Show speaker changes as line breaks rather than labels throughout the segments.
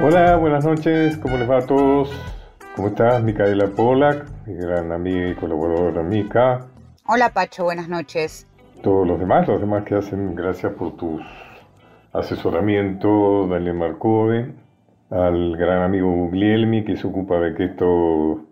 Hola, buenas noches, ¿cómo les va a todos? ¿Cómo estás, Micaela Polak, mi gran amiga y colaboradora Mica?
Hola, Pacho, buenas noches.
Todos los demás, los demás que hacen, gracias por tus asesoramientos, Daniel Marcove, al gran amigo Guglielmi, que se ocupa de que esto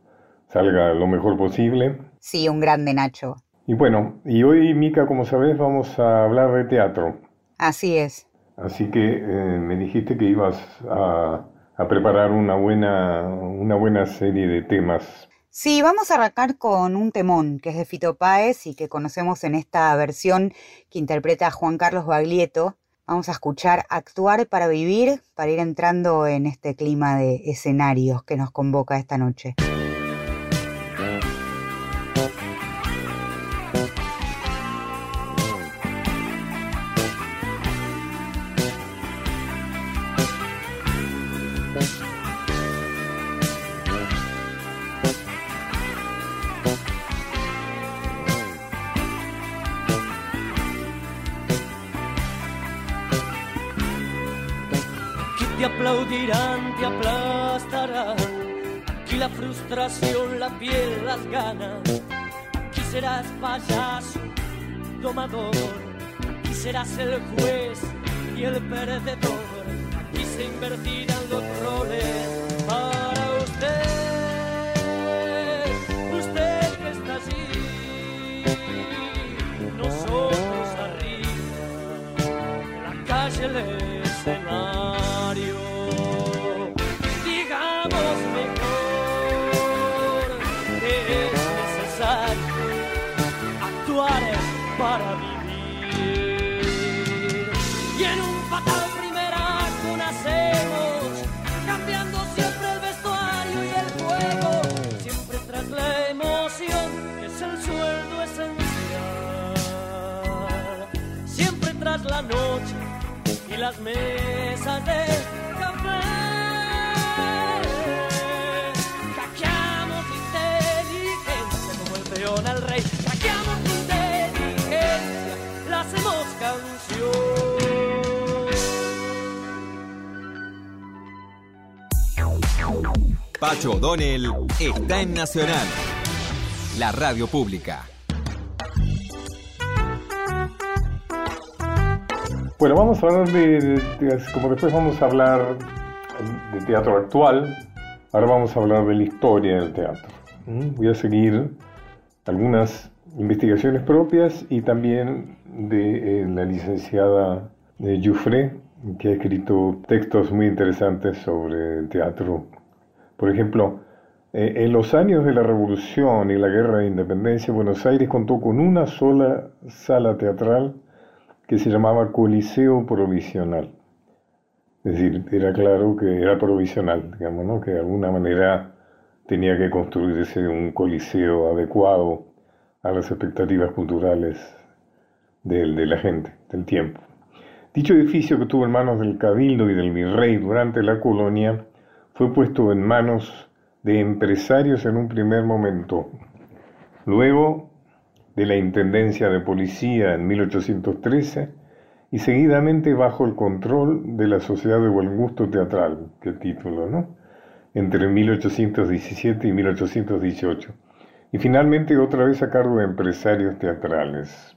salga lo mejor posible.
Sí, un grande Nacho.
Y bueno, y hoy, Mica, como sabes, vamos a hablar de teatro.
Así es.
Así que eh, me dijiste que ibas a, preparar una buena, una buena serie de temas.
Sí, vamos a arrancar con un temón que es de Fito Páez y que conocemos en esta versión que interpreta Juan Carlos Baglietto. Vamos a escuchar Actuar para vivir, para ir entrando en este clima de escenarios que nos convoca esta noche.
La frustración, la piel, las ganas. Aquí serás payaso, domador. Aquí serás el juez y el perdedor. Aquí se invertirán mesas de café. Hackeamos inteligencia como el peón al rey. Hackeamos hacemos canción.
Pacho O'Donnell está en Nacional, la radio pública.
Bueno, vamos a hablar de, como después vamos a hablar de teatro actual, ahora vamos a hablar de la historia del teatro. ¿Mm? Voy a seguir algunas investigaciones propias y también de eh, la licenciada Jufré, que ha escrito textos muy interesantes sobre el teatro. Por ejemplo, eh, en los años de la Revolución y la Guerra de Independencia, Buenos Aires contó con una sola sala teatral que se llamaba Coliseo Provisional. Es decir, era claro que era provisional, digamos, ¿no? que de alguna manera tenía que construirse un coliseo adecuado a las expectativas culturales de, la gente, del tiempo. Dicho edificio que tuvo en manos del cabildo y del virrey durante la colonia fue puesto en manos de empresarios en un primer momento. Luego de la Intendencia de Policía en 1813 y seguidamente bajo el control de la Sociedad de Buen Gusto Teatral, que título, ¿no? Entre 1817 y 1818. Y finalmente otra vez a cargo de empresarios teatrales.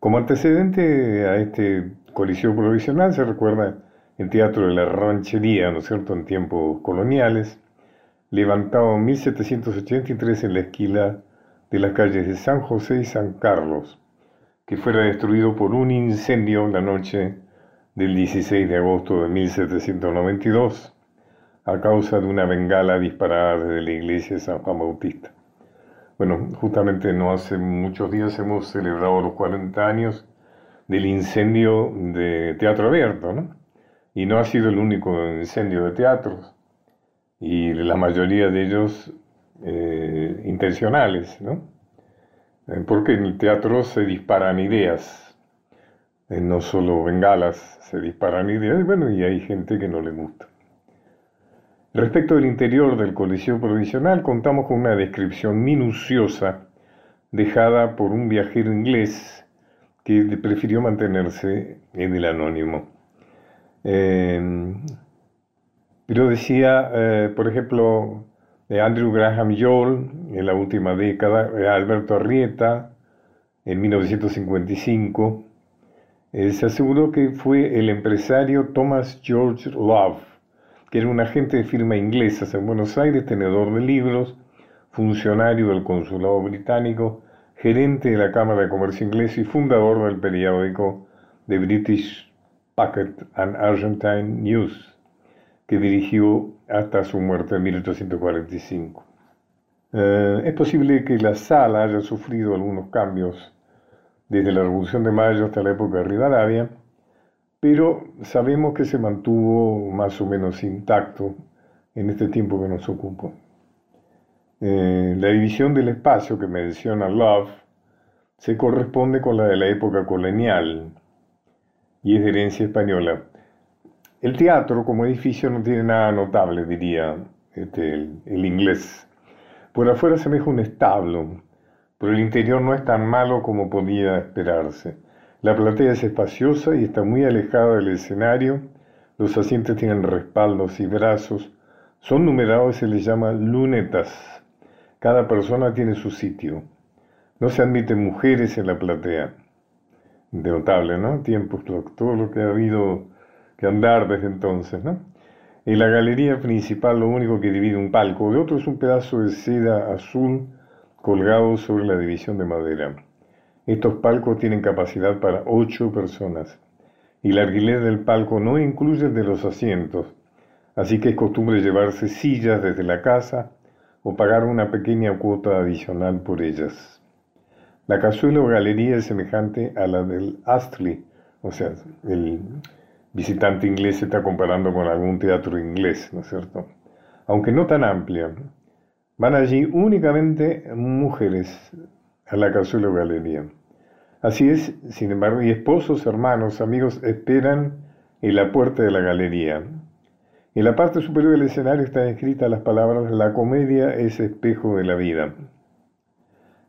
Como antecedente a este colisión provisional se recuerda el Teatro de la Ranchería, ¿no es cierto?, en tiempos coloniales, levantado en 1783 en la esquina de las calles de San José y San Carlos, que fuera destruido por un incendio la noche del 16 de agosto de 1792 a causa de una bengala disparada desde la iglesia de San Juan Bautista. Bueno, justamente no hace muchos días hemos celebrado los 40 años del incendio de Teatro Abierto. Y no ha sido el único incendio de teatros, y la mayoría de ellos eh, intencionales, ¿no? Eh, porque en el teatro se disparan ideas, eh, no solo bengalas, se disparan ideas, bueno, y hay gente que no le gusta. Respecto del interior del Coliseo Provisional, contamos con una descripción minuciosa dejada por un viajero inglés que prefirió mantenerse en el anónimo. Pero decía, por ejemplo, de Andrew Graham Joel en la última década, Alberto Arrieta en 1955, eh, se aseguró que fue el empresario Thomas George Love, que era un agente de firma inglesa en Buenos Aires, tenedor de libros, funcionario del consulado británico, gerente de la Cámara de Comercio Inglés y fundador del periódico The British Packet and Argentine News, que dirigió hasta su muerte en 1845. Eh, es posible que la sala haya sufrido algunos cambios desde la Revolución de Mayo hasta la época de Rivadavia, pero sabemos que se mantuvo más o menos intacto en este tiempo que nos ocupó. Eh, la división del espacio que menciona Love se corresponde con la de la época colonial y es de herencia española. El teatro como edificio no tiene nada notable, diría este, el, inglés. Por afuera semeja un establo, pero el interior no es tan malo como podía esperarse. La platea es espaciosa y está muy alejada del escenario. Los asientos tienen respaldos y brazos. Son numerados y se les llama lunetas. Cada persona tiene su sitio. No se admiten mujeres en la platea. Notable, ¿no? Tiempos, todo lo que ha habido que andar desde entonces, ¿no? En la galería principal lo único que divide un palco de otro es un pedazo de seda azul colgado sobre la división de madera. Estos palcos tienen capacidad para ocho personas y la alquiler del palco no incluye de los asientos, así que es costumbre llevarse sillas desde la casa o pagar una pequeña cuota adicional por ellas. La cazuela o galería es semejante a la del Astley, o sea, el visitante inglés se está comparando con algún teatro inglés, ¿no es cierto? Aunque no tan amplia. Van allí únicamente mujeres a la cazuela o galería. Así es, sin embargo, y esposos, hermanos, amigos esperan en la puerta de la galería. En la parte superior del escenario están escritas las palabras La comedia es espejo de la vida.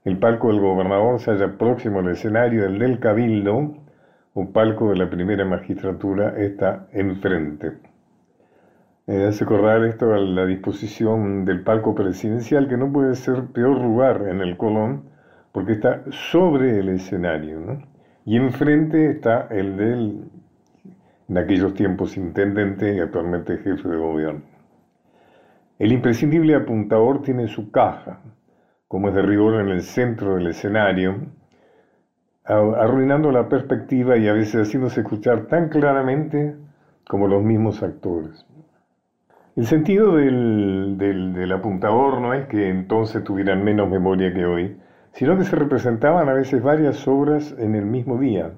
El palco del gobernador se halla próximo al escenario, el del cabildo, o palco de la primera magistratura, está enfrente. Eh, hace acordar esto a la disposición del palco presidencial, que no puede ser peor lugar en el Colón, porque está sobre el escenario, y enfrente está el del, en aquellos tiempos, intendente y actualmente jefe de gobierno. El imprescindible apuntador tiene su caja, como es de rigor en el centro del escenario, arruinando la perspectiva y a veces haciéndose escuchar tan claramente como los mismos actores. El sentido del, del, apuntador no es que entonces tuvieran menos memoria que hoy, sino que se representaban a veces varias obras en el mismo día.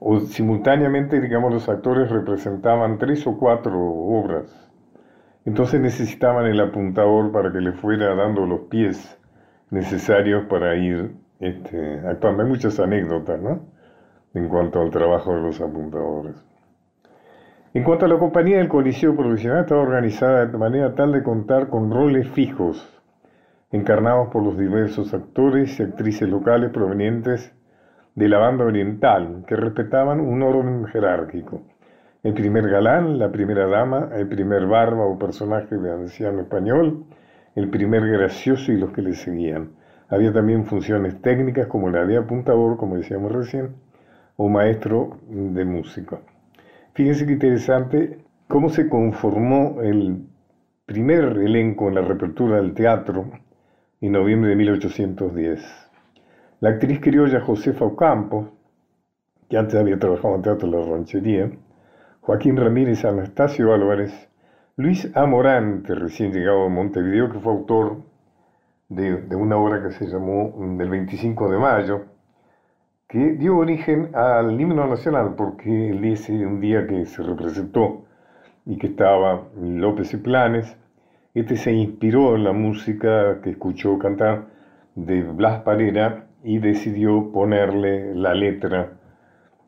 O simultáneamente, digamos, los actores representaban tres o cuatro obras. Entonces necesitaban el apuntador para que le fuera dando los pies necesarios para ir este, actuando. Hay muchas anécdotas, ¿no? En cuanto al trabajo de los apuntadores. En cuanto a la compañía del Coliseo Provisional, estaba organizada de manera tal de contar con roles fijos, encarnados por los diversos actores y actrices locales provenientes de la banda oriental, que respetaban un orden jerárquico el primer galán, la primera dama, el primer barba o personaje de anciano español, el primer gracioso y los que le seguían. Había también funciones técnicas como la de apuntador, como decíamos recién, o maestro de música. Fíjense qué interesante cómo se conformó el primer elenco en la reapertura del teatro en noviembre de 1810. La actriz criolla Josefa Ocampo, que antes había trabajado en teatro de la ranchería, Joaquín Ramírez Anastasio Álvarez, Luis Amorante, recién llegado a Montevideo, que fue autor de, una obra que se llamó mm, Del 25 de Mayo, que dio origen al himno nacional, porque él dice un día que se representó y que estaba López y Planes, este se inspiró en la música que escuchó cantar de Blas Parera y decidió ponerle la letra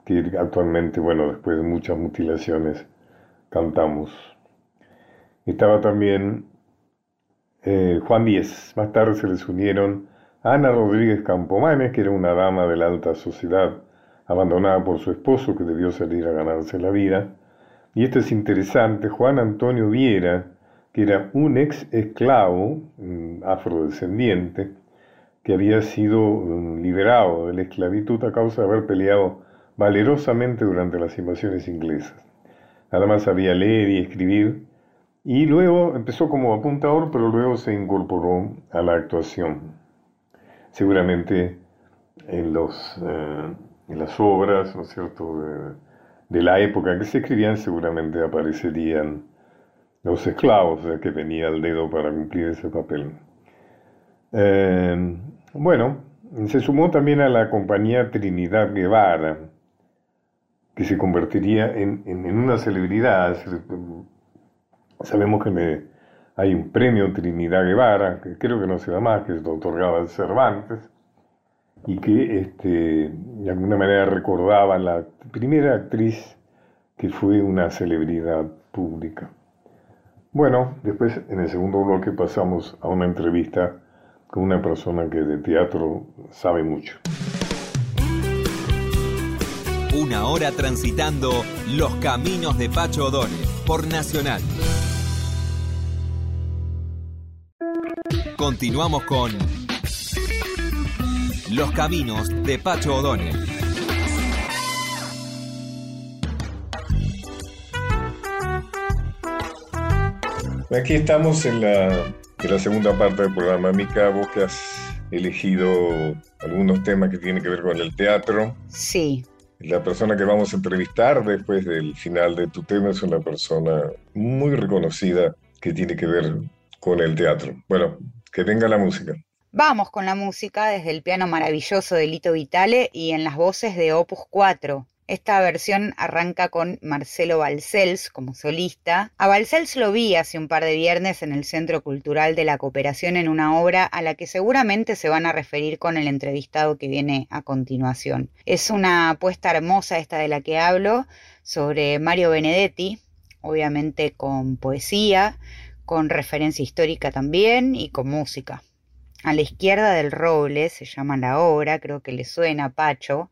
que actualmente, bueno, después de muchas mutilaciones, cantamos. Estaba también eh, Juan Díez. Más tarde se les unieron Ana Rodríguez Campomanes, que era una dama de la alta sociedad, abandonada por su esposo, que debió salir a ganarse la vida, y esto es interesante, Juan Antonio Viera, que era un ex esclavo afrodescendiente, que había sido mm, liberado de la esclavitud a causa de haber peleado valerosamente durante las invasiones inglesas. Además sabía leer y escribir, y luego empezó como apuntador, pero luego se incorporó a la actuación. Seguramente en, los, eh, en las obras, ¿no es cierto?, de, la época que se escribían, seguramente aparecerían los esclavos, que venía el dedo para cumplir ese papel. Eh, bueno, se sumó también a la compañía Trinidad Guevara, que se convertiría en, una celebridad. Sabemos que hay un premio Trinidad Guevara, que creo que no se da más, que se otorgaba el Cervantes, y que este, de alguna manera recordaba la primera actriz que fue una celebridad pública. Bueno, después en el segundo bloque pasamos a una entrevista con una persona que de teatro sabe mucho.
Una hora transitando los caminos de Pacho O'Donnell por Nacional. Continuamos con Los caminos de Pacho O'Donnell.
Aquí estamos en la en la segunda parte del programa, Mica, vos que has elegido algunos temas que tienen que ver con el teatro.
Sí.
La persona que vamos a entrevistar después del final de tu tema es una persona muy reconocida que tiene que ver con el teatro. Bueno, que venga la música.
Vamos con la música desde el piano maravilloso de Lito Vitale y en las voces de Opus 4. Esta versión arranca con Marcelo Balcells como solista. A Balcells lo vi hace un par de viernes en el Centro Cultural de la Cooperación en una obra a la que seguramente se van a referir con el entrevistado que viene a continuación. Es una apuesta hermosa esta de la que hablo sobre Mario Benedetti, obviamente con poesía, con referencia histórica también y con música. A la izquierda del roble se llama la obra, creo que le suena a Pacho,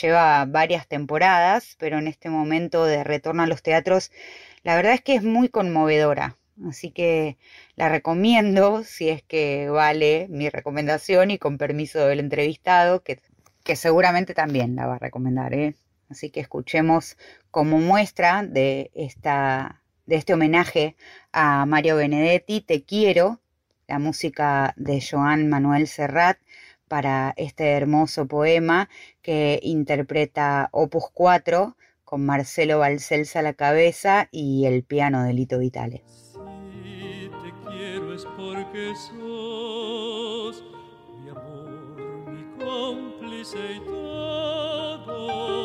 lleva varias temporadas, pero en este momento de retorno a los teatros, la verdad es que es muy conmovedora. Así que la recomiendo si es que vale mi recomendación y con permiso del entrevistado, que, que seguramente también la va a recomendar. ¿eh? Así que escuchemos como muestra de, esta, de este homenaje a Mario Benedetti, Te quiero, la música de Joan Manuel Serrat, para este hermoso poema que interpreta Opus 4 con Marcelo Balcells a la cabeza y el piano de Lito Vitale.
Si te quiero es porque sos mi amor, mi cómplice y todo.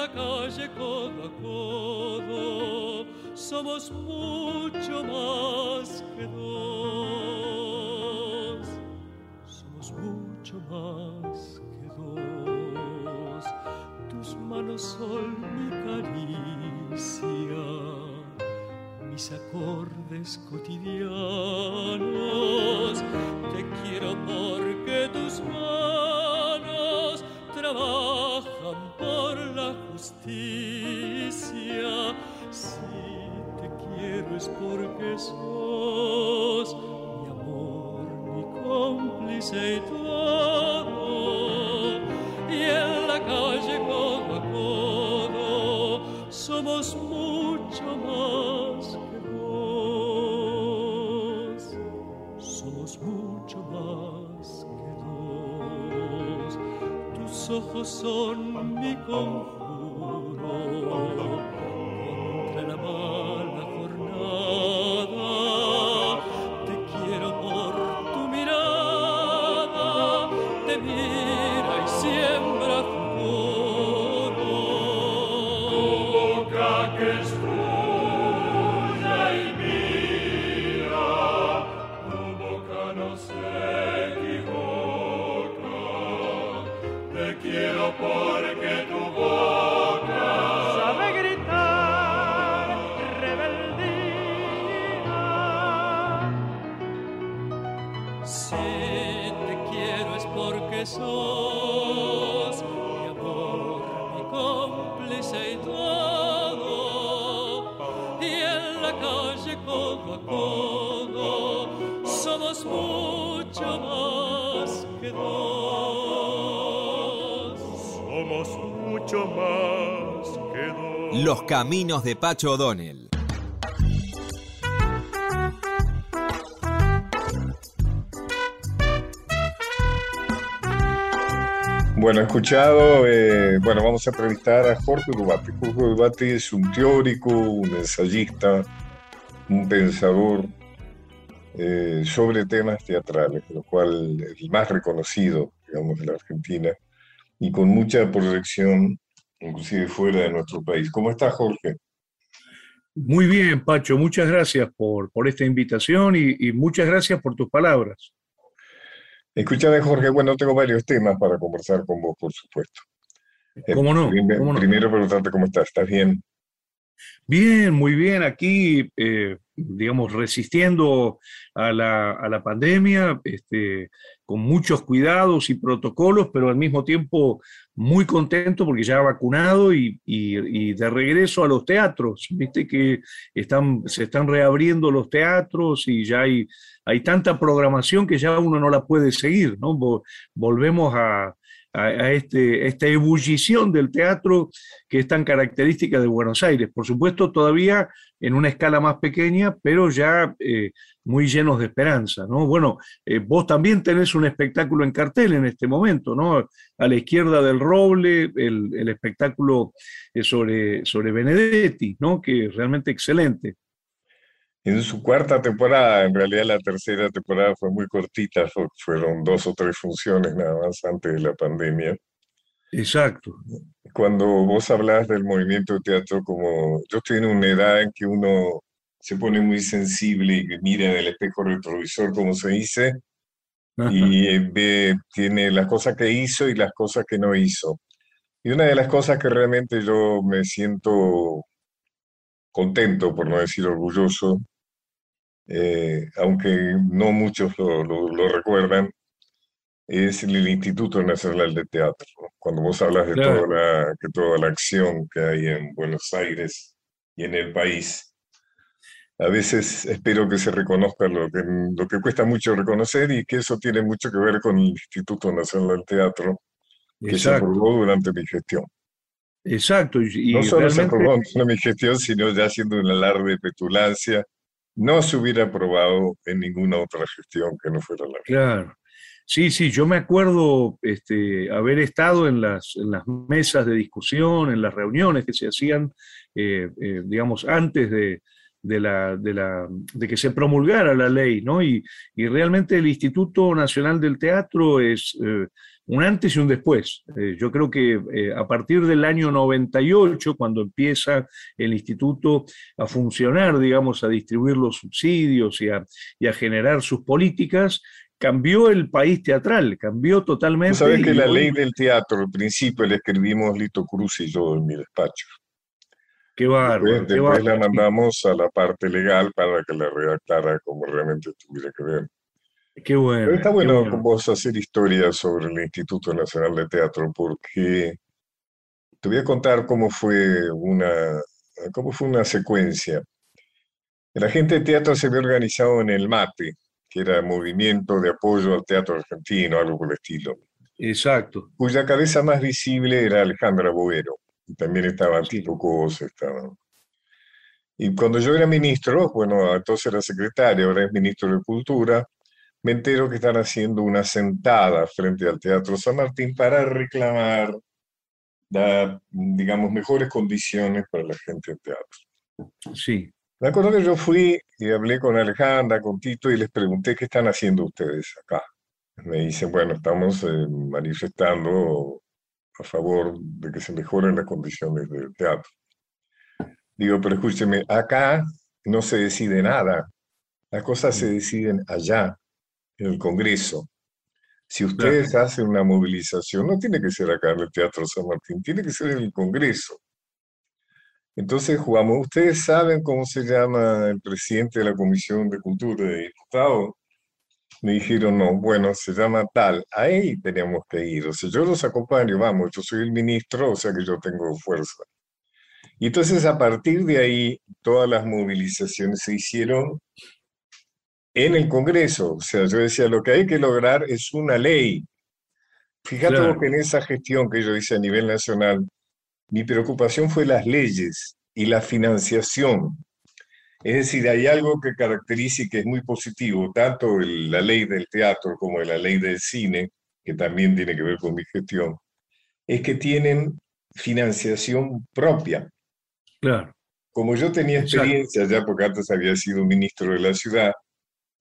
La calle codo a codo somos mucho más que dos mucho más que dos. Tus manos son mi caricia, mis acordes cotidianos. Te quiero porque tus manos trabajan por la justicia. Si te quiero es porque sos cómplice y todo, y en la calle codo a codo somos mucho más que dos, somos mucho más que dos, tus ojos son mi conjuro
caminos de Pacho O'Donnell.
Bueno, escuchado, eh, bueno, vamos a entrevistar a Jorge Dubati. Jorge Dubati es un teórico, un ensayista, un pensador eh, sobre temas teatrales, lo cual es el más reconocido, digamos, de la Argentina, y con mucha proyección, inclusive fuera de nuestro país. ¿Cómo está, Jorge?
Muy bien, Pacho, muchas gracias por, por esta invitación y, y muchas gracias por tus palabras.
Escúchame, Jorge, bueno, tengo varios temas para conversar con vos, por supuesto. Eh,
¿Cómo no?
prim-
¿Cómo no?
Primero preguntarte cómo estás, ¿estás bien?
Bien, muy bien. Aquí, eh, digamos, resistiendo a la, a la pandemia, este, con muchos cuidados y protocolos, pero al mismo tiempo muy contento porque ya vacunado y, y- de regreso a los teatros. Viste que están, se están reabriendo los teatros y ya hay, hay tanta programación que ya uno no la puede seguir, ¿no? Vo- Volvemos a, a- este, esta ebullición del teatro que es tan característica de Buenos Aires. Por supuesto, todavía en una escala más pequeña, pero ya eh, muy llenos de esperanza, ¿no? Bueno, eh, vos también tenés un espectáculo en cartel en este momento, ¿no? A la izquierda del Roble, el, el espectáculo eh, sobre, sobre Benedetti, ¿no? Que es realmente excelente.
En su cuarta temporada, en realidad la tercera temporada fue muy cortita, fu- fueron dos o tres funciones nada más antes de la pandemia.
Exacto.
Cuando vos hablas del movimiento de teatro, como yo estoy en una edad en que uno se pone muy sensible y mira en el espejo retrovisor, como se dice, y eh, ve, tiene las cosas que hizo y las cosas que no hizo. Y una de las cosas que realmente yo me siento contento, por no decir orgulloso, eh, aunque no muchos lo, lo- lo recuerdan, es el Instituto Nacional de Teatro. Cuando vos hablas de
Claro.
toda la, que toda la acción que hay en Buenos Aires y en el país, a veces espero que se reconozca lo que, lo que cuesta mucho reconocer y que eso tiene mucho que ver con el Instituto Nacional del Teatro, que se
Exacto.
aprobó durante mi gestión.
Exacto. Y, y
No solo se
realmente-
aprobó durante mi gestión, sino ya haciendo un alarde de petulancia, no se hubiera aprobado en ninguna otra gestión que no fuera la mía.
Claro. Sí, sí, yo me acuerdo este, haber estado en las, mesas de discusión, en las reuniones que se hacían, eh, eh, digamos, antes de, que se promulgara la ley, ¿no? Y, y realmente el Instituto Nacional del Teatro es eh, un antes y un después. Eh, yo creo que eh, a partir del año 98, cuando empieza el instituto a funcionar, digamos, a distribuir los subsidios y a, y a generar sus políticas, cambió el país teatral, cambió totalmente.
sabes que la
hoy-
ley del teatro, al principio la escribimos Lito Cruz y yo en mi despacho.
Qué bárbaro,
Después,
qué
después la mandamos a la parte legal para que la redactara como realmente tuviera que ver.
Qué bueno.
Pero está bueno
bueno.
con vos hacer historia sobre el Instituto Nacional de Teatro porque te voy a contar cómo fue una, cómo fue una secuencia. El agente de teatro se había organizado en el MATE, que era Movimiento de Apoyo al Teatro Argentino, algo por el estilo,
Exacto.
cuya cabeza más visible era Alejandra Boero. Y también estaba
Sí.
Tito Cos, estaba. Y cuando yo era ministro, bueno, entonces era secretario, ahora es ministro de Cultura, me entero que están haciendo una sentada frente al Teatro San Martín para reclamar, la, digamos, mejores condiciones para la gente de teatro.
Sí.
Me acuerdo que yo fui y hablé con Alejandra, con Tito, y les pregunté qué están haciendo ustedes acá. Me dicen, bueno, estamos eh, manifestando a favor de que se mejoren las condiciones del teatro. Digo, pero escúcheme, acá no se decide nada. Las cosas se deciden allá, en el Congreso. Si ustedes hacen una movilización, no tiene que ser acá en el Teatro San Martín, tiene que ser en el Congreso. Entonces jugamos. ¿Ustedes saben cómo se llama el presidente de la Comisión de Cultura de Diputados? Me dijeron, no, bueno, se llama tal. Ahí teníamos que ir. O sea, yo los acompaño, vamos, yo soy el ministro, o sea que yo tengo fuerza. Y entonces a partir de ahí todas las movilizaciones se hicieron en el Congreso. O sea, yo decía, lo que hay que lograr es una ley. Fíjate
Claro.
que en esa gestión que yo hice a nivel nacional, mi preocupación fue las leyes y la financiación. Es decir, hay algo que caracteriza y que es muy positivo, tanto el- la ley del teatro como la ley del cine, que también tiene que ver con mi gestión, es que tienen financiación propia.
Claro.
Como yo tenía
Exacto.
experiencia ya, porque antes había sido ministro de la ciudad,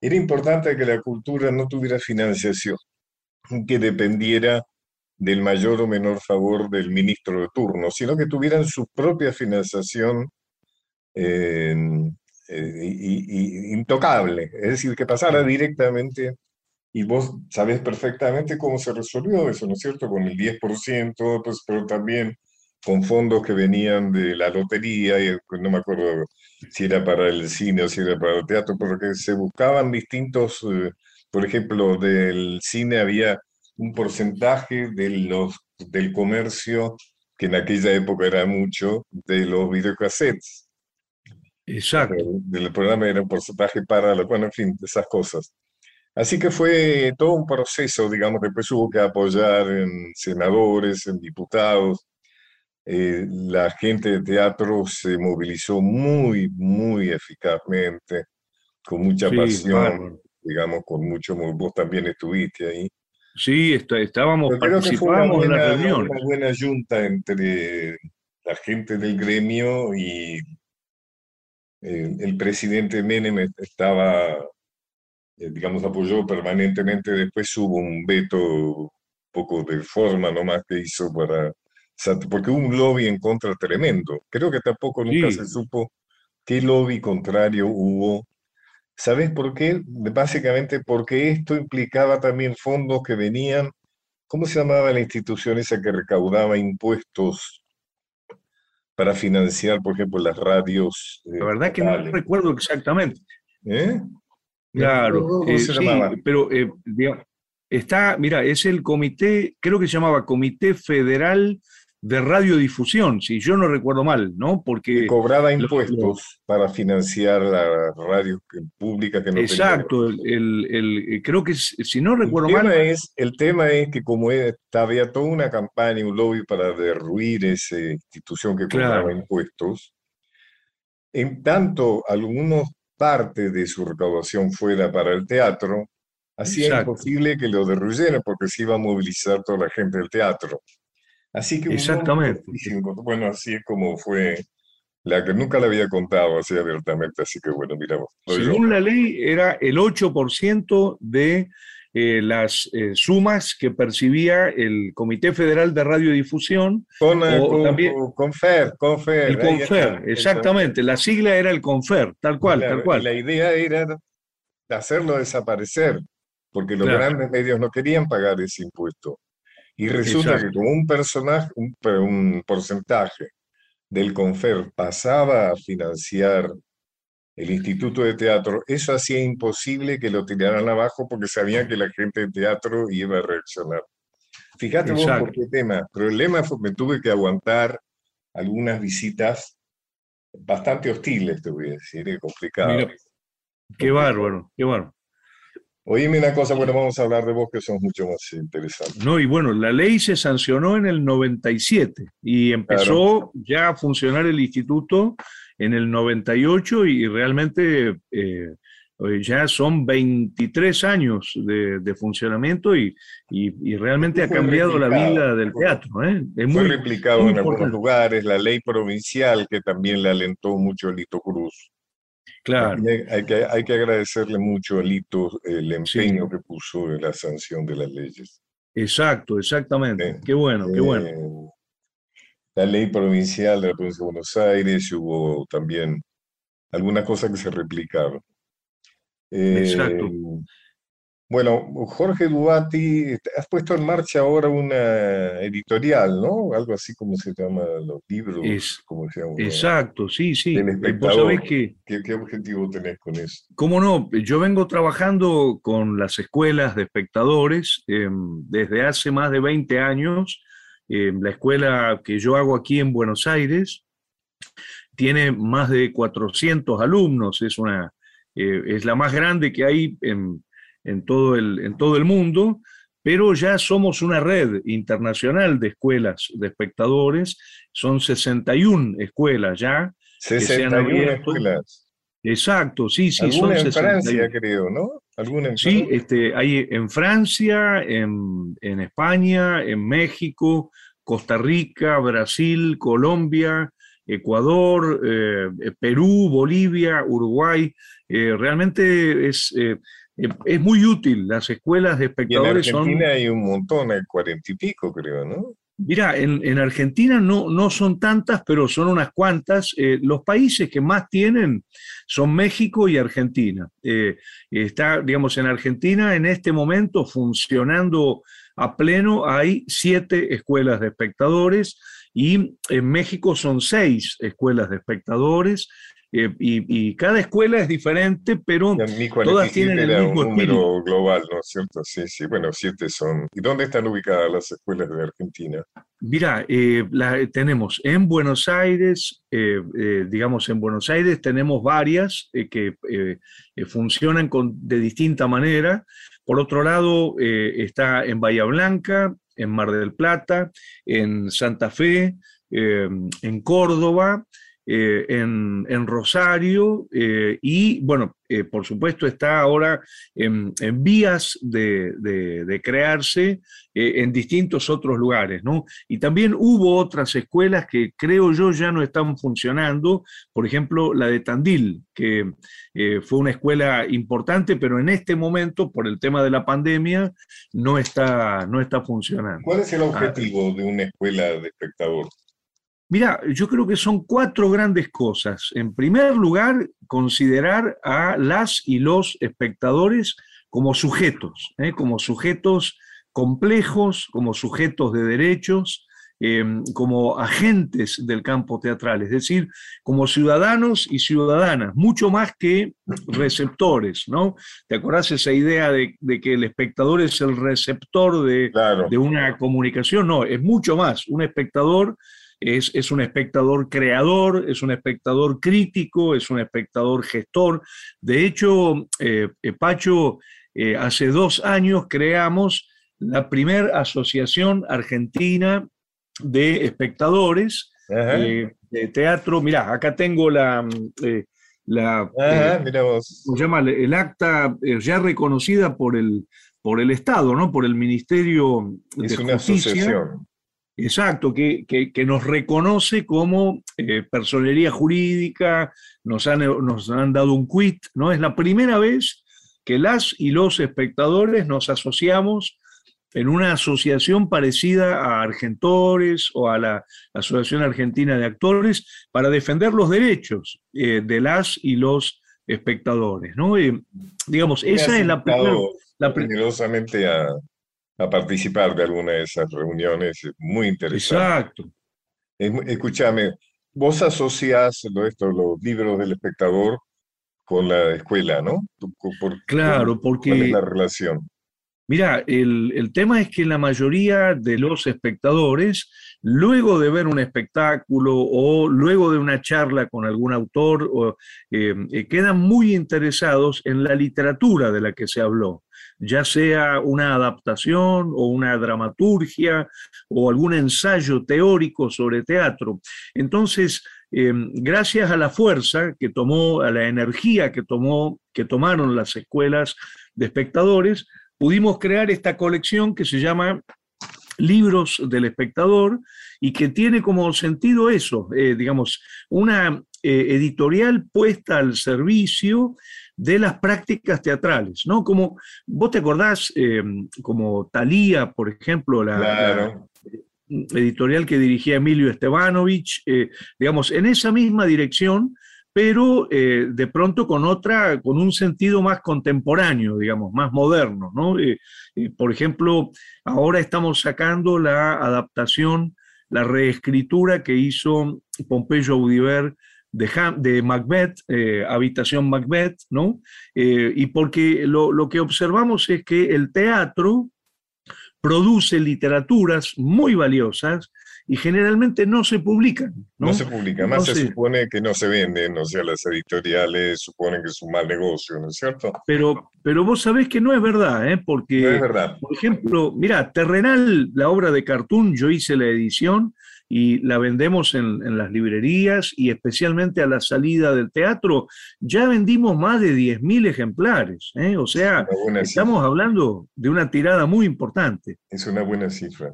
era importante que la cultura no tuviera financiación, que dependiera del mayor o menor favor del ministro de turno, sino que tuvieran su propia financiación eh, eh, y- y- intocable, es decir, que pasara directamente, y vos sabés perfectamente cómo se resolvió eso, ¿no es cierto? Con el 10%, pues, pero también con fondos que venían de la lotería, y no me acuerdo si era para el cine o si era para el teatro, pero que se buscaban distintos, eh, por ejemplo, del cine había un porcentaje de los, del comercio, que en aquella época era mucho, de los videocassettes.
Exacto.
Del, del programa era un porcentaje para, la- bueno, en fin, esas cosas. Así que fue todo un proceso, digamos, después hubo que apoyar en senadores, en diputados. Eh, la gente de teatro se movilizó muy, muy eficazmente, con mucha
Sí,
pasión,
bárbaro.
digamos, con mucho, vos también estuviste ahí.
Sí, está- estábamos,
Pero
participábamos en
buena,
reuniones.
una buena junta entre la gente del gremio y eh, el presidente Menem estaba, eh, digamos, apoyó permanentemente. Después hubo un veto un poco de forma nomás que hizo para, porque hubo un lobby en contra tremendo. Creo que tampoco nunca
Sí.
se supo qué lobby contrario hubo. ¿Sabes por qué? Básicamente porque esto implicaba también fondos que venían, ¿cómo se llamaba la institución esa que recaudaba impuestos para financiar, por ejemplo, las radios eh,
La verdad que no recuerdo exactamente.
¿Eh?
Claro,
¿Cómo
eh,
se
sí,
llamaba?
pero eh, digamos, está, mira, es el comité, creo que se llamaba Comité Federal de Radiodifusión, si yo no recuerdo mal, ¿no?
Que
Porque,
cobraba
lo-
impuestos para financiar la radio pública que no tenía.
exacto, el, el- el- eh, creo que si no
El
recuerdo
tema
mal,
es, el tema es que como es- había toda una campaña, un lobby para derruir esa institución que cobraba
Claro.
impuestos, en tanto algunos parte de su recaudación fuera para el teatro, hacía imposible que lo derruyeran porque se iba a movilizar toda la gente del teatro. Así que
Exactamente.
bueno, así es como fue la que nunca la había contado así abiertamente, así que bueno, mira, vos, soy yo.
según la ley, era el 8% de eh, las eh, sumas que percibía el Comité Federal de Radiodifusión,
Con,
o
con,
también-
con- Confer, Confer,
el
ahí está,
CONFER, exactamente, la sigla era el CONFER, tal cual,
Claro,
tal cual.
La idea era hacerlo desaparecer, porque los
Claro.
grandes medios no querían pagar ese impuesto. Y resulta que
Exacto.
como un personaje, un, porcentaje del Confer pasaba a financiar el Instituto de Teatro, eso hacía imposible que lo tiraran abajo porque sabían que la gente de teatro iba a reaccionar. Fíjate vos por
Exacto.
qué tema. Problema fue me tuve que aguantar algunas visitas bastante hostiles, te voy a decir, y complicadas.
Mira, Qué bárbaro, qué bárbaro.
Oíme una cosa, bueno, vamos a hablar de vos que sos mucho más interesante.
No, y bueno, la ley se sancionó en el 97 y empezó ya a funcionar el instituto en el 98 y realmente eh, eh, ya son 23 años de, de funcionamiento y, y- y realmente ha cambiado la vida del teatro. ¿eh? Es
Fue
muy,
replicado
muy
en algunos
importante.
lugares, la ley provincial que también le alentó mucho a Lito Cruz.
Claro,
hay, que, hay que agradecerle mucho a Lito el empeño que puso en la sanción de las leyes.
exacto, exactamente.
Sí.
Qué bueno, qué bueno.
Eh, la ley provincial de la provincia de Buenos Aires, y hubo también algunas cosas que se replicaron. Eh,
Exacto.
Bueno, Jorge Duati, has puesto en marcha ahora una editorial, ¿no? Algo así como se llama los libros,
Es-
¿cómo se llama?
Exacto, sí, sí. Eh, Vos
espectador.
que...
¿Qué, qué objetivo tenés con eso?
¿Cómo no? Yo vengo trabajando con las escuelas de espectadores eh, desde hace más de 20 años. Eh, la escuela que yo hago aquí en Buenos Aires tiene más de 400 alumnos, es, una, eh, es la más grande que hay en, en, todo el, en todo el mundo, pero ya somos una red internacional de escuelas de espectadores, son 61 escuelas ya.
61 escuelas.
Exacto, sí, sí.
Alguna son en Francia, creo, ¿no? ¿Alguna
en sí, este, hay en Francia, en, en, España, en México, Costa Rica, Brasil, Colombia, Ecuador, eh, Perú, Bolivia, Uruguay. Eh, realmente es, eh, es muy útil. Las escuelas de espectadores
y en Argentina hay un montón, hay cuarenta y pico, creo, ¿no?
Mira, en, Argentina no, no, son tantas, pero son unas cuantas. los países que más tienen son México y Argentina. está, digamos, en Argentina en este momento funcionando a pleno hay siete escuelas de espectadores y en México son seis escuelas de espectadores. Eh, y, cada escuela es diferente, pero todas tienen el mismo
un número global, ¿no es cierto? Sí, sí, bueno, siete son. ¿Y dónde están ubicadas las escuelas de Argentina?
Mira, eh, tenemos en Buenos Aires, eh, digamos en Buenos Aires tenemos varias que funcionan con, de distinta manera. Por otro lado, está en Bahía Blanca, en Mar del Plata, en Santa Fe, en Córdoba, eh, en, Rosario eh, y, bueno, por supuesto está ahora en, vías de, crearse en distintos otros lugares, ¿no? Y también hubo otras escuelas que creo yo ya no están funcionando, por ejemplo, la de Tandil, que fue una escuela importante, pero en este momento, por el tema de la pandemia, no está, no está funcionando.
¿Cuál es el objetivo de una escuela de espectador?
Mira, yo creo que son cuatro grandes cosas. En primer lugar, considerar a las y los espectadores como sujetos, ¿eh? como sujetos complejos, como sujetos de derechos, eh, como agentes del campo teatral, es decir, como ciudadanos y ciudadanas, mucho más que receptores, ¿no? ¿Te acordás esa idea de, que el espectador es el receptor de, de, una comunicación? No, es mucho más. Un espectador es, un espectador creador, es un espectador crítico, es un espectador gestor. De hecho, eh, eh, Pacho, eh, hace dos años creamos la primera asociación argentina de espectadores de teatro. Mirá, acá tengo la... la llama? El acta ya reconocida por el, por el Estado, ¿no? Por el Ministerio
es una Asociación.
Exacto, que, nos reconoce como eh, personería jurídica, nos han, nos han dado un quit, ¿no? Es la primera vez que las y los espectadores nos asociamos en una asociación parecida a Argentores o a la Asociación Argentina de Actores para defender los derechos eh, de las y los espectadores, ¿no? Eh, digamos, esa es la primera... La
a, a participar de alguna de esas reuniones muy interesante.
Exacto.
Escúchame, vos asociás esto, los libros del espectador con la escuela, ¿no?
claro, porque...
¿Cuál es la relación?
Mira, el, tema es que la mayoría de los espectadores, luego de ver un espectáculo o luego de una charla con algún autor, o, eh, eh, quedan muy interesados en la literatura de la que se habló ya sea una adaptación o una dramaturgia o algún ensayo teórico sobre teatro. Entonces, eh, gracias a la fuerza que tomó, a la energía que tomó, que tomaron las escuelas de espectadores, pudimos crear esta colección que se llama Libros del Espectador y que tiene como sentido eso, eh, digamos, una eh, editorial puesta al servicio de las prácticas teatrales, ¿no? Como vos te acordás, eh, como Talía, por ejemplo, la, editorial que dirigía Emilio Estebanovich, eh, digamos, en esa misma dirección, pero de pronto con otra, con un sentido más contemporáneo, digamos, más moderno, ¿no? por ejemplo, ahora estamos sacando la adaptación, la reescritura que hizo Pompeyo Audiver de, Macbeth, eh, Habitación Macbeth, ¿no? Eh, y porque lo, que observamos es que el teatro produce literaturas muy valiosas y generalmente no se publican.
No, se publican, más se supone que no se venden, o sea, las editoriales suponen que es un mal negocio, ¿no es cierto?
Pero, pero vos sabés que no es verdad, ¿eh? porque,
no es verdad.
por ejemplo, mira, Terrenal, la obra de Cartoon, yo hice la edición y la vendemos en, las librerías y especialmente a la salida del teatro, ya vendimos más de 10.000 ejemplares. ¿eh? O sea, estamos hablando de una tirada muy importante.
Es una buena cifra.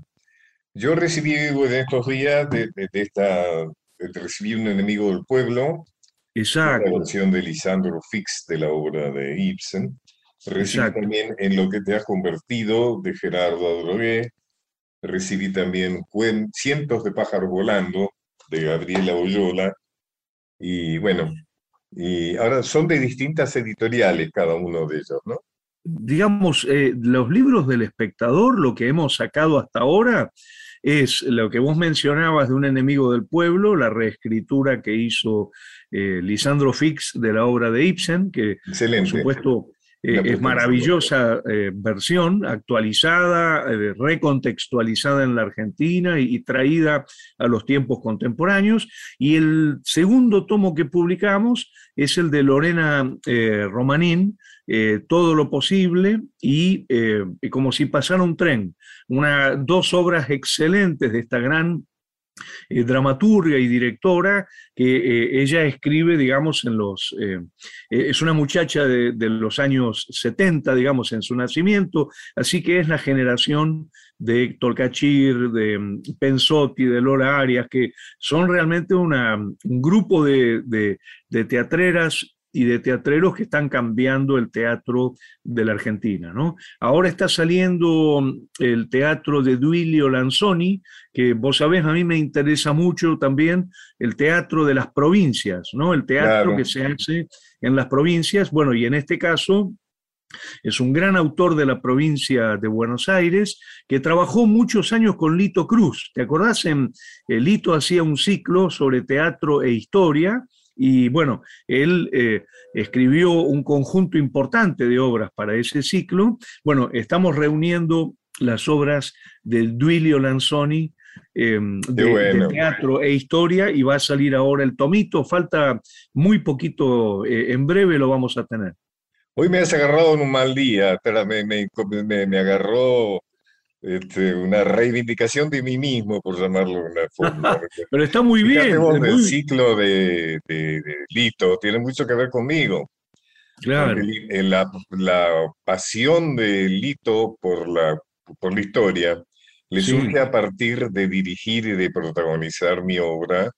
Yo recibí en estos días de, esta, recibí un enemigo del pueblo,
Exacto.
la versión de Lisandro Fix de la obra de Ibsen. Recibí también en lo que te has convertido de Gerardo Adrogué, recibí también cientos de pájaros volando de Gabriela Oyola, y bueno, y ahora son de distintas editoriales cada uno de ellos, ¿no?
Digamos, eh, los libros del espectador, lo que hemos sacado hasta ahora, es lo que vos mencionabas de un enemigo del pueblo, la reescritura que hizo eh, Lisandro Fix de la obra de Ibsen, que por supuesto eh, es maravillosa eh, versión, actualizada, eh, recontextualizada en la Argentina y, traída a los tiempos contemporáneos. Y el segundo tomo que publicamos es el de Lorena Romanín, Todo lo posible y, como si pasara un tren. Una, dos obras excelentes de esta gran eh, dramaturga y directora que eh, ella escribe, digamos, en los... Eh, es una muchacha de, los años 70, digamos, en su nacimiento, así que es la generación de Héctor Cachir, de mm, Pensotti, de Lola Arias, que son realmente una, un grupo de, de teatreras y de teatreros que están cambiando el teatro de la Argentina. ¿no? Ahora está saliendo mm, el teatro de Duilio Lanzoni, que vos sabés, a mí me interesa mucho también el teatro de las provincias, ¿no? el teatro que se hace en las provincias. Bueno, y en este caso es un gran autor de la provincia de Buenos Aires que trabajó muchos años con Lito Cruz. ¿Te acordás? En, eh, Lito hacía un ciclo sobre teatro e historia y bueno, él eh, escribió un conjunto importante de obras para ese ciclo. Bueno, estamos reuniendo las obras del Duilio Lanzoni em, de, teatro e historia y va a salir ahora el tomito. Falta muy poquito, eh, en breve lo vamos a tener.
Hoy me has agarrado en un mal día, me, me, me agarró este, una reivindicación de mí mismo, por llamarlo de una forma.
Pero está muy bien.
El ciclo de, Lito tiene mucho que ver conmigo.
Claro.
La, la, pasión de Lito por la, por la historia le surge a partir de dirigir y de protagonizar mi obra,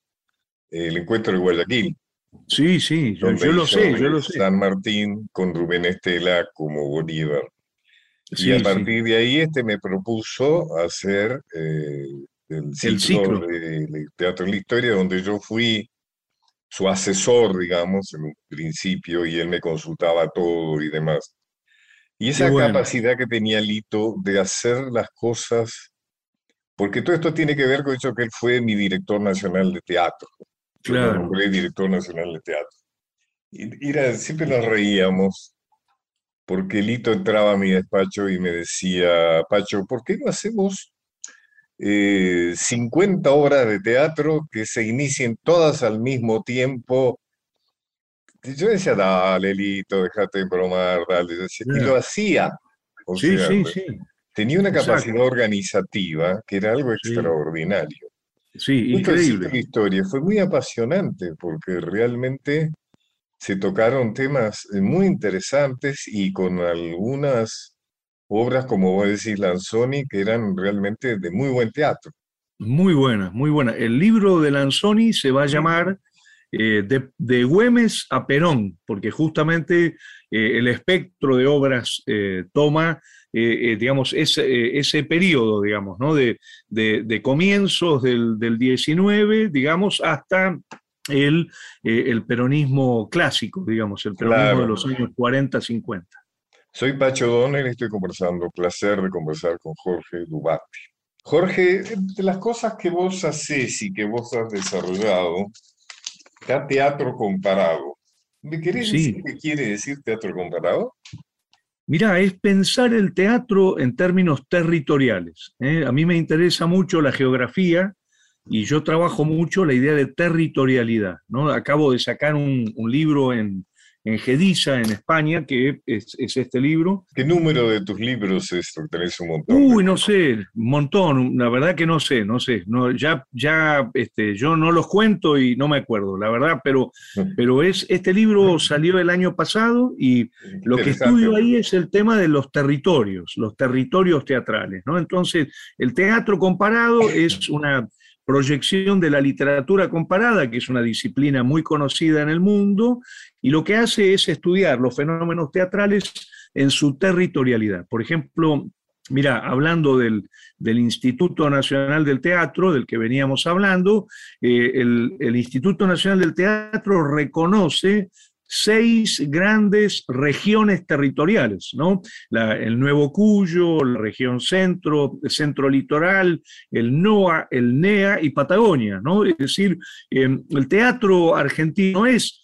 El Encuentro de Guayaquil.
Sí, sí, yo, lo sé, yo lo sé.
San Martín con Rubén Estela como Bolívar y a partir de ahí este me propuso hacer eh, el, ciclo De, Teatro en la Historia, donde yo fui su asesor, digamos, en un principio, y él me consultaba todo y demás. Y esa capacidad que tenía Lito de hacer las cosas, porque todo esto tiene que ver con eso que él fue mi director nacional de teatro.
Claro.
Fue director nacional de teatro. Y, siempre nos reíamos porque Lito entraba a mi despacho y me decía, Pacho, ¿por qué no hacemos 50 eh, obras de teatro que se inicien todas al mismo tiempo? yo decía, dale, Lito, déjate de bromar, dale. Y lo hacía.
sí, sí, sí.
Tenía una capacidad organizativa que era algo extraordinario.
Sí, increíble.
La historia fue muy apasionante porque realmente se tocaron temas eh, muy interesantes y con algunas obras, como vos decís, Lanzoni, que eran realmente de muy buen teatro.
Muy buena, muy buena. El libro de Lanzoni se va a llamar eh, de, Güemes a Perón, porque justamente eh, el espectro de obras toma, digamos, ese, ese periodo, digamos, ¿no? De, de, comienzos del, del 19, digamos, hasta el, eh, el peronismo clásico, digamos, el peronismo de los años 40, 50.
Soy Pacho Donner y estoy conversando, placer de conversar con Jorge Dubati. Jorge, de las cosas que vos haces y que vos has desarrollado, está teatro comparado. ¿Me querés decir qué quiere decir teatro comparado?
Mira, es pensar el teatro en términos territoriales. ¿eh? A mí me interesa mucho la geografía y yo trabajo mucho la idea de territorialidad. ¿no? Acabo de sacar un, un libro en, en Gediza, en España, que es, este libro.
¿Qué número de tus libros es? Tenés un montón.
Uy, no sé, un montón, la verdad que no sé, no sé, no, ya, ya este, yo no los cuento y no me acuerdo, la verdad, pero, pero es, este libro salió el año pasado y lo que estudio ahí es el tema de los territorios, los territorios teatrales, ¿no? Entonces, el teatro comparado es una proyección de la literatura comparada, que es una disciplina muy conocida en el mundo, y lo que hace es estudiar los fenómenos teatrales en su territorialidad. Por ejemplo, mira, hablando del, Instituto Nacional del Teatro, del que veníamos hablando, eh, el, el Instituto Nacional del Teatro reconoce seis grandes regiones territoriales, ¿no? el Nuevo Cuyo, la región centro, el centro litoral, el NOA, el NEA y Patagonia, ¿no? Es decir, em, el teatro argentino es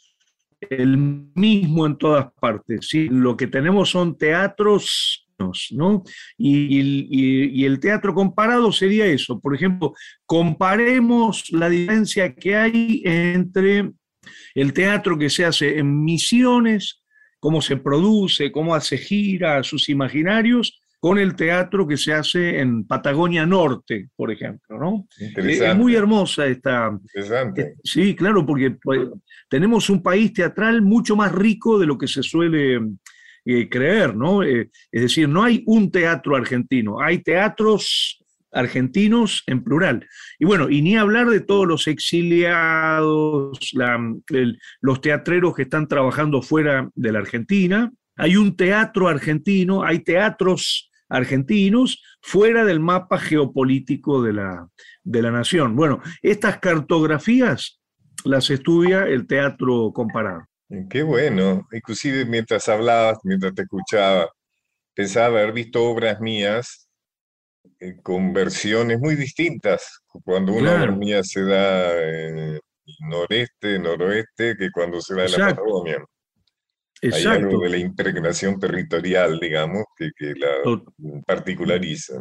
el mismo en todas partes, ¿sí? Lo que tenemos son teatros ¿no? y, el teatro comparado sería eso. Por ejemplo, comparemos la diferencia que hay entre el teatro que se hace en Misiones, cómo se produce, cómo hace gira a sus imaginarios, con el teatro que se hace en Patagonia Norte, por ejemplo, ¿no? Es muy hermosa esta...
Interesante.
Sí, claro, porque pues, tenemos un país teatral mucho más rico de lo que se suele eh, creer, ¿no? Eh, es decir, no hay un teatro argentino, hay teatros argentinos en plural. Y bueno, y ni hablar de todos los exiliados, los teatreros que están trabajando fuera de la Argentina. Hay un teatro argentino, hay teatros argentinos fuera del mapa geopolítico de la, de la nación. Bueno, estas cartografías las estudia el teatro comparado.
Qué bueno. Inclusive mientras hablabas, mientras te escuchaba, pensaba haber visto obras mías con versiones muy distintas. Cuando una claro. se da en noreste, noroeste, que cuando se da en la Patagonia. Hay algo de la impregnación territorial, digamos, que, la particulariza.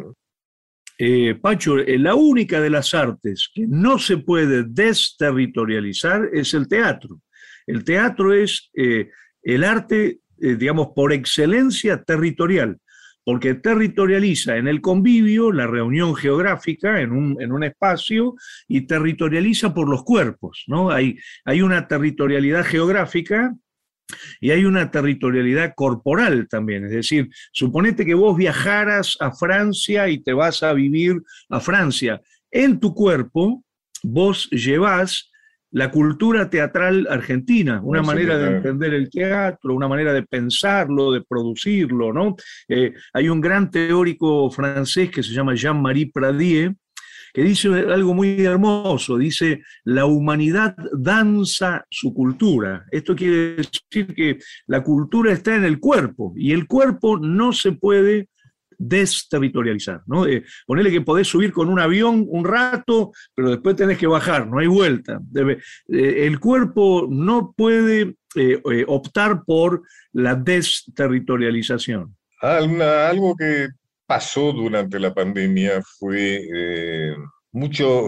Eh, Pacho, eh, la única de las artes que no se puede desterritorializar es el teatro. El teatro es el arte, digamos, por excelencia territorial porque territorializa en el convivio la reunión geográfica en un, espacio y territorializa por los cuerpos, ¿no? Hay, hay una territorialidad geográfica y hay una territorialidad corporal también, es decir, suponete que vos viajaras a Francia y te vas a vivir a Francia. En tu cuerpo vos llevás la cultura teatral argentina, una manera de entender el teatro, una manera de pensarlo, de producirlo, ¿no? Eh, hay un gran teórico francés que se llama Jean-Marie Pradier, que dice algo muy hermoso, dice, la humanidad danza su cultura. Esto quiere decir que la cultura está en el cuerpo y el cuerpo no se puede desterritorializar, ¿no? Eh, ponerle que podés subir con un avión un rato, pero después tenés que bajar, no hay vuelta. Debe, eh, el cuerpo no puede eh, optar por la desterritorialización.
algo que pasó durante la pandemia fue mucho,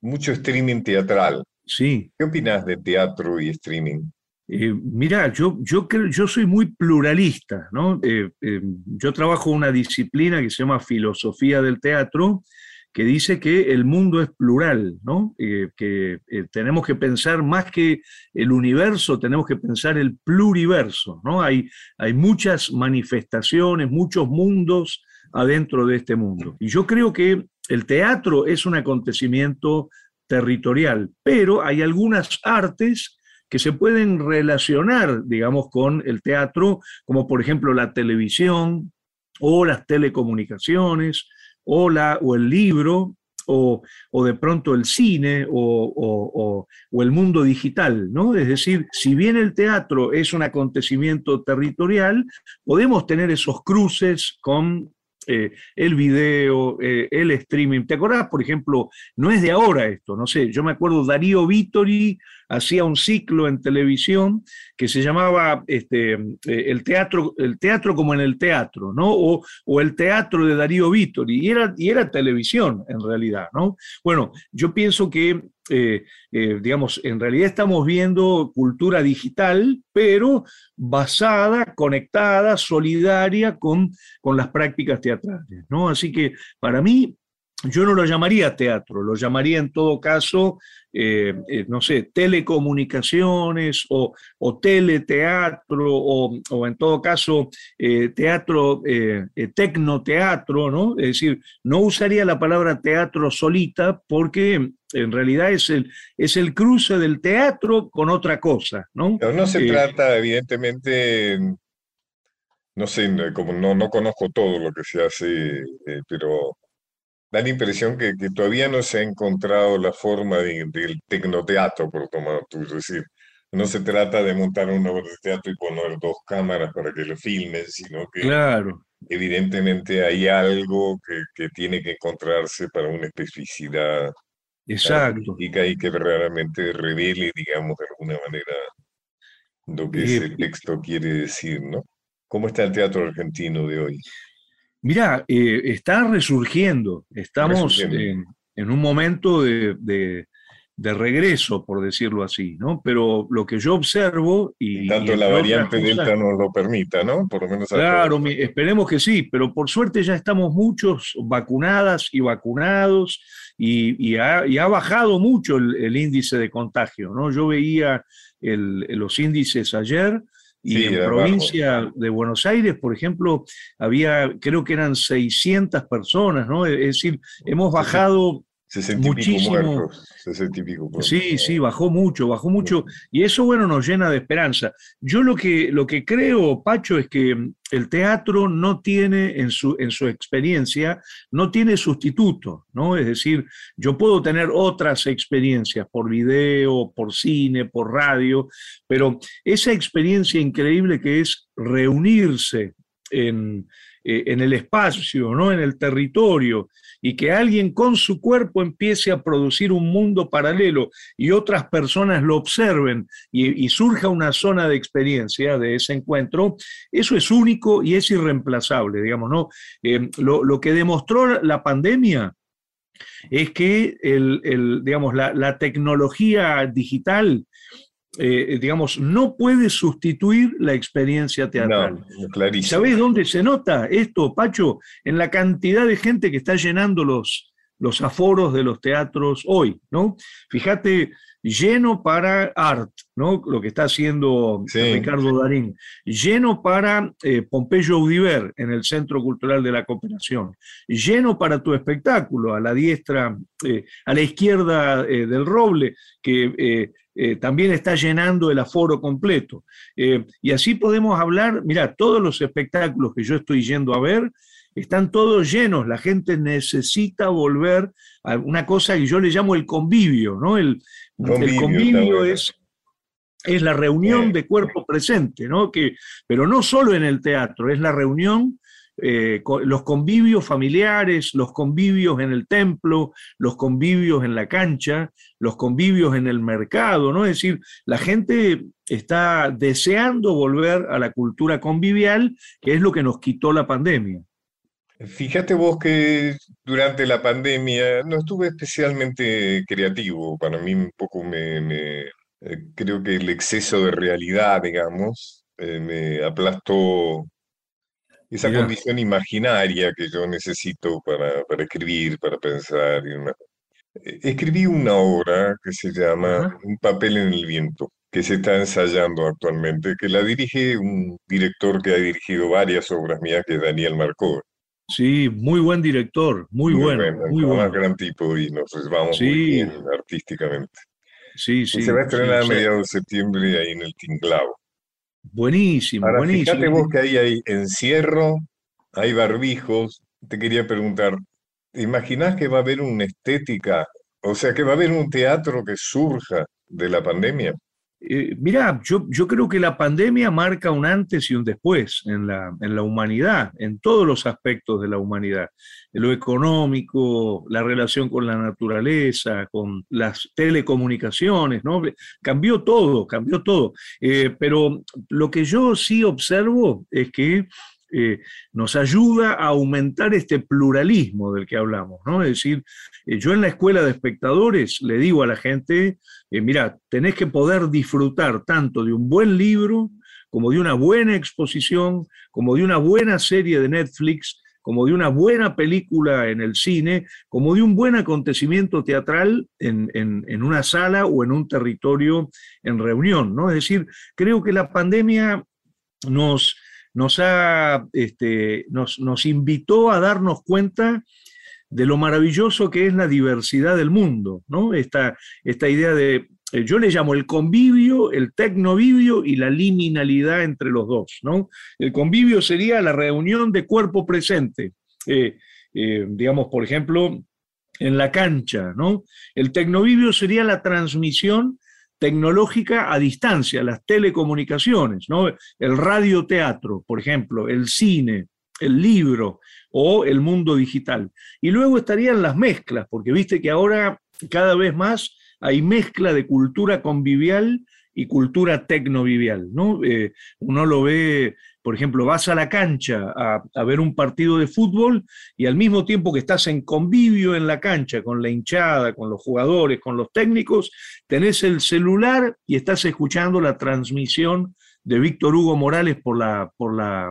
mucho streaming teatral.
Sí.
¿Qué opinas de teatro y streaming?
Eh, mira, yo, yo, yo soy muy pluralista, ¿no? Eh, eh, yo trabajo una disciplina que se llama filosofía del teatro, que dice que el mundo es plural, ¿no? que tenemos que pensar más que el universo, tenemos que pensar el pluriverso, ¿no? Hay, hay muchas manifestaciones, muchos mundos adentro de este mundo. Y yo creo que el teatro es un acontecimiento territorial, pero hay algunas artes que se pueden relacionar, digamos, con el teatro, como por ejemplo la televisión o las telecomunicaciones o, la, o el libro o, de pronto el cine o, o, el mundo digital, ¿no? Es decir, si bien el teatro es un acontecimiento territorial, podemos tener esos cruces con eh, el video, eh, el streaming. ¿Te acordás, por ejemplo, no es de ahora esto, no sé, yo me acuerdo Darío Vittori hacía un ciclo en televisión que se llamaba este, eh, el, teatro, el teatro como en el teatro, ¿no? O, el teatro de Darío Vittori, y era, y era televisión en realidad, ¿no? Bueno, yo pienso que eh, eh, digamos, en realidad estamos viendo cultura digital, pero basada, conectada, solidaria con, con las prácticas teatrales, ¿no? Así que para mí yo no lo llamaría teatro, lo llamaría en todo caso, eh, eh, no sé, telecomunicaciones o, teleteatro o, en todo caso eh, teatro, tecnoteatro, ¿no? Es decir, no usaría la palabra teatro solita porque en realidad es el, es el cruce del teatro con otra cosa, ¿no?
Pero no se trata, evidentemente, no sé, como no, no conozco todo lo que se hace, pero da la impresión que, que, todavía no se ha encontrado la forma del tecnoteatro, por tomar tu decir. No se trata de montar una obra de teatro y poner dos cámaras para que lo filmen, sino que
claro.
evidentemente hay algo que, que tiene que encontrarse para una especificidad
Exacto.
y que realmente revele, digamos, de alguna manera lo que ese texto quiere decir, ¿no? ¿Cómo está el teatro argentino de hoy?
Mira, eh, está resurgiendo. Estamos En, un momento de, regreso, por decirlo así, ¿no? Pero lo que yo observo y...
tanto la variante Delta nos lo permita, ¿no?
Por lo menos... Claro, esperemos que sí, pero por suerte ya estamos muchos vacunadas y vacunados y, ha, bajado mucho el, índice de contagio, ¿no? Yo veía los índices ayer y en provincia de Buenos Aires, por ejemplo, había, creo que eran 600 personas, ¿no? Es decir, hemos bajado muchísimo. sí, sí, bajó mucho, bajó mucho. Y eso, bueno, nos llena de esperanza. Yo lo que, lo que creo, Pacho, es que el teatro no tiene en su, en su experiencia, no tiene sustituto, ¿no? Es decir, yo puedo tener otras experiencias por video, por cine, por radio, pero esa experiencia increíble que es reunirse en, eh, en el espacio, ¿no? en el territorio, y que alguien con su cuerpo empiece a producir un mundo paralelo y otras personas lo observen y, surja una zona de experiencia de ese encuentro, eso es único y es irreemplazable, digamos, ¿no? Eh, lo, que demostró la pandemia es que el, digamos, la, tecnología digital eh, digamos, no puede sustituir la experiencia teatral.
No,
¿Sabés dónde se nota esto, Pacho? En la cantidad de gente que está llenando los, los aforos de los teatros hoy, ¿no? Fíjate, lleno para art, ¿no? Lo que está haciendo Ricardo Darín, lleno para eh, Pompeyo Audiver en el Centro Cultural de la Cooperación, lleno para tu espectáculo, a la diestra, eh, a la izquierda del Roble, que eh, también está llenando el aforo completo. Eh, y así podemos hablar, mira, todos los espectáculos que yo estoy yendo a ver están todos llenos, la gente necesita volver a una cosa que yo le llamo el convivio, ¿no? El convivio, es, es la reunión de cuerpo presente, ¿no? Que, pero no solo en el teatro, es la reunión eh, los convivios familiares, los convivios en el templo, los convivios en la cancha, los convivios en el mercado, ¿no? Es decir, la gente está deseando volver a la cultura convivial, que es lo que nos quitó la pandemia.
Fíjate vos que durante la pandemia no estuve especialmente creativo. Para mí un poco me, eh, creo que el exceso de realidad, digamos, eh, me aplastó esa condición imaginaria que yo necesito para, para escribir, para pensar. E, escribí una obra que se llama Un papel en el viento, que se está ensayando actualmente, que la dirige un director que ha dirigido varias obras mías, que es Daniel Marcó.
Sí, muy buen director, muy, bueno. muy
bueno. gran tipo y nos vamos muy bien artísticamente.
Sí, sí.
se va a estrenar a mediados de septiembre ahí en el Tinglao.
Buenísimo, buenísimo.
Fíjate vos que ahí hay encierro, hay barbijos. Te quería preguntar, ¿te imaginás que va a haber una estética, o sea, que va a haber un teatro que surja de la pandemia?
Eh, mirá, yo, creo que la pandemia marca un antes y un después en la, en humanidad, en todos los aspectos de la humanidad. lo económico, la relación con la naturaleza, con las telecomunicaciones, ¿no? Cambió todo, cambió todo. Eh, pero lo que yo sí observo es que eh, nos ayuda a aumentar este pluralismo del que hablamos, ¿no? Es decir, eh, yo en la escuela de espectadores le digo a la gente, eh, mira, tenés que poder disfrutar tanto de un buen libro, como de una buena exposición, como de una buena serie de Netflix, como de una buena película en el cine, como de un buen acontecimiento teatral en, en, una sala o en un territorio en reunión, ¿no? Es decir, creo que la pandemia nos, nos, ha, este, nos, nos invitó a darnos cuenta de lo maravilloso que es la diversidad del mundo, ¿no? Esta, esta idea de, eh, yo le llamo el convivio, el tecnovivio y la liminalidad entre los dos, ¿no? El convivio sería la reunión de cuerpo presente, eh, eh, digamos, por ejemplo, en la cancha, ¿no? El tecnovivio sería la transmisión tecnológica a distancia, las telecomunicaciones, ¿no? el radioteatro, por ejemplo, el cine, el libro o el mundo digital. Y luego estarían las mezclas, porque viste que ahora cada vez más hay mezcla de cultura convivial y cultura tecnovivial. ¿no? Eh, uno lo ve, por ejemplo, vas a la cancha a, ver un partido de fútbol y al mismo tiempo que estás en convivio en la cancha con la hinchada, con los jugadores, con los técnicos, tenés el celular y estás escuchando la transmisión de Víctor Hugo Morales por la, por la,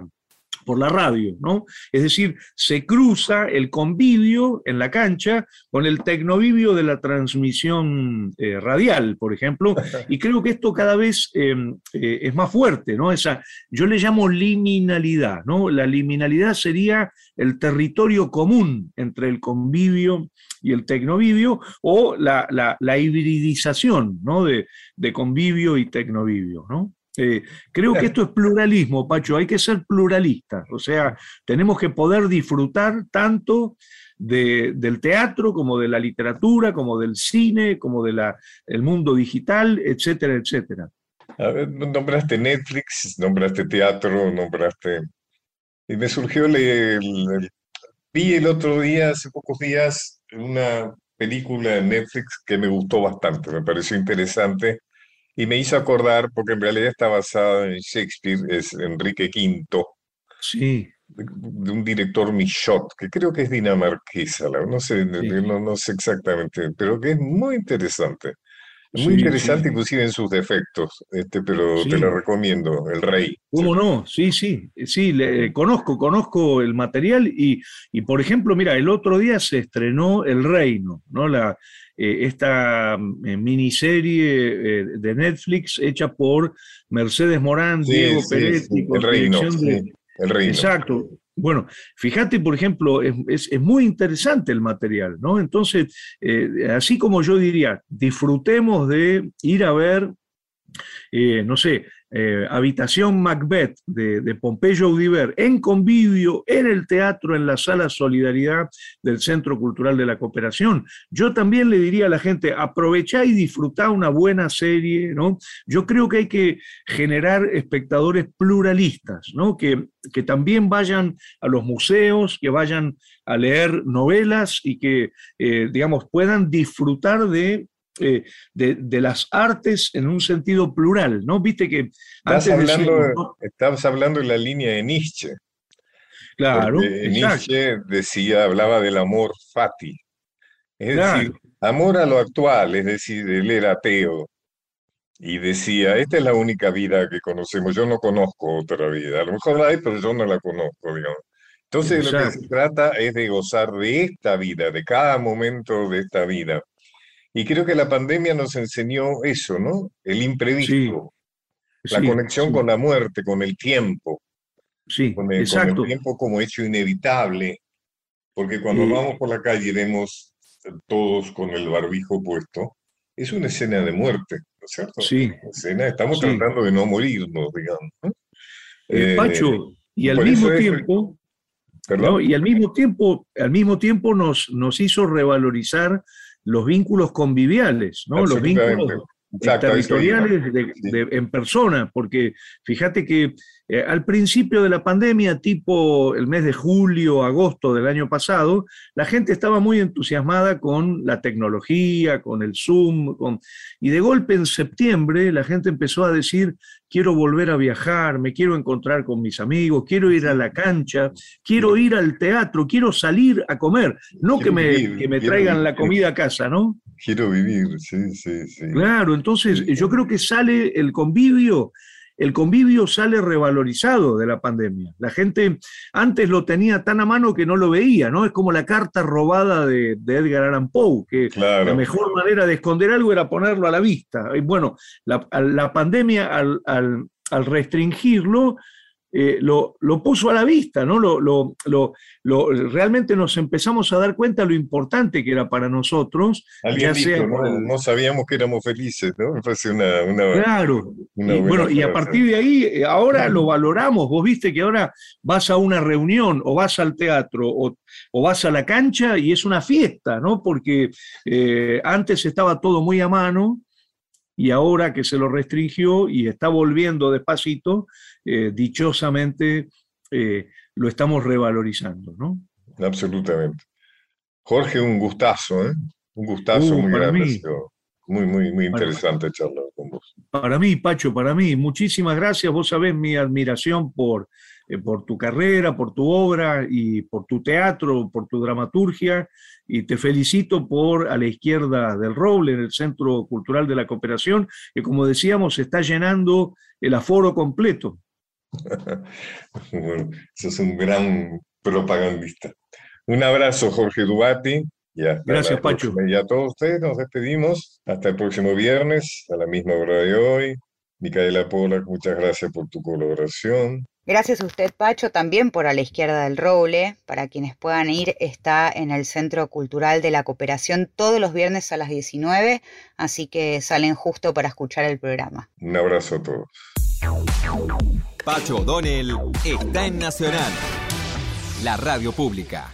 por la radio, ¿no? Es decir, se cruza el convivio en la cancha con el tecnovivio de la transmisión eh, radial, por ejemplo, y creo que esto cada vez em, eh, es más fuerte, ¿no? Esa, yo le llamo liminalidad, ¿no? La liminalidad sería el territorio común entre el convivio y el tecnovivio o la, hibridización, ¿no? De, de convivio y tecnovivio, ¿no? Eh, creo que esto es pluralismo, Pacho, hay que ser pluralistas, o sea, tenemos que poder disfrutar tanto del teatro como de la literatura, como del cine, como del mundo digital, etcétera, etcétera.
A ver, nombraste Netflix, nombraste teatro, nombraste... Y me surgió leer, vi el otro día, hace pocos días, una película de Netflix que me gustó bastante, me pareció interesante, y me hizo acordar, porque en realidad está basada en Shakespeare, es Enrique V.
Sí.
De, un director Michot, que creo que es dinamarquesa, no sé, no, no, sé exactamente, pero que es muy interesante. Muy interesante, inclusive en sus defectos, este, pero te lo recomiendo, El Rey.
¿Cómo no? Sí, sí, sí, le, conozco, conozco el material y, y, por ejemplo, mira, el otro día se estrenó El Reino, ¿no? La, eh, esta eh, miniserie eh, de Netflix hecha por Mercedes Morán, Diego Peretti,
el reino, el reino.
Exacto. Bueno, fíjate, por ejemplo, es, es, muy interesante el material, ¿no? Entonces, así como yo diría, disfrutemos de ir a ver, no sé, eh, Habitación Macbeth de, de, Pompeyo Audiver en convivio en el teatro, en la sala Solidaridad del Centro Cultural de la Cooperación. Yo también le diría a la gente, aprovechá y disfrutá una buena serie, ¿no? Yo creo que hay que generar espectadores pluralistas, ¿no? Que, que también vayan a los museos, que vayan a leer novelas y que, eh, digamos, puedan disfrutar de eh, de, las artes en un sentido plural, ¿no? Viste que...
Estás hablando, hablando de la línea de Nietzsche.
Claro.
Nietzsche decía, hablaba del amor fati. Es decir, amor a lo actual, es decir, él era ateo. Y decía, esta es la única vida que conocemos, yo no conozco otra vida. A lo mejor la hay, pero yo no la conozco, digamos. Entonces lo que se trata es de gozar de esta vida, de cada momento de esta vida. Y creo que la pandemia nos enseñó eso, ¿no? El imprevisto, la conexión con la muerte, con el tiempo.
Sí,
con el,
exacto.
Con el tiempo como hecho inevitable, porque cuando vamos por la calle y vemos todos con el barbijo puesto, es una escena de muerte, ¿no es cierto?
Sí.
Escena, estamos tratando de no morirnos, digamos.
Eh, Pacho, y al mismo tiempo, ¿no? y al mismo tiempo, al mismo tiempo nos, nos hizo revalorizar los vínculos conviviales, ¿no? Los vínculos territoriales en persona, porque fíjate que eh, al principio de la pandemia, tipo el mes de julio, agosto del año pasado, la gente estaba muy entusiasmada con la tecnología, con el Zoom, y de golpe en septiembre la gente empezó a decir, quiero volver a viajar, me quiero encontrar con mis amigos, quiero ir a la cancha, quiero ir al teatro, quiero salir a comer, no que me, que me traigan la comida a casa, ¿no?
Quiero vivir, sí, sí, sí.
Claro, entonces yo creo que sale el convivio el convivio sale revalorizado de la pandemia. La gente antes lo tenía tan a mano que no lo veía, ¿no? Es como la carta robada de, Edgar Allan Poe, que la mejor manera de esconder algo era ponerlo a la vista. Y bueno, la, pandemia al, al restringirlo eh, lo, puso a la vista, ¿no? Lo, lo, realmente nos empezamos a dar cuenta de lo importante que era para nosotros.
Alguien dijo, ¿no? sabíamos que éramos felices, ¿no?
una, claro. y, bueno, y a partir de ahí, eh, ahora lo valoramos. Vos viste que ahora vas a una reunión o vas al teatro o, vas a la cancha y es una fiesta, ¿no? Porque eh, antes estaba todo muy a mano y ahora que se lo restringió y está volviendo despacito, eh, dichosamente eh, lo estamos revalorizando, ¿no?
Absolutamente. Jorge, un gustazo, ¿eh? Un gustazo uh, muy grande. Muy, muy, muy interesante charlar con vos.
Para mí, Pacho, para mí, muchísimas gracias. Vos sabés mi admiración por, por tu carrera, por tu obra y por tu teatro, por tu dramaturgia y te felicito por a la izquierda del Roble, en el Centro Cultural de la Cooperación, que como decíamos está llenando el aforo completo.
bueno, eso es un gran propagandista. Un abrazo, Jorge Dubati.
Gracias, Pacho.
Y a todos ustedes nos despedimos. Hasta el próximo viernes, a la misma hora de hoy. Micaela Pola, muchas gracias por tu colaboración.
Gracias a usted, Pacho, también por A la Izquierda del Roble. Para quienes puedan ir, está en el Centro Cultural de la Cooperación todos los viernes a las 19, así que salen justo para escuchar el programa.
Un abrazo a todos.
Pacho O'Donnell está en Nacional, la radio pública.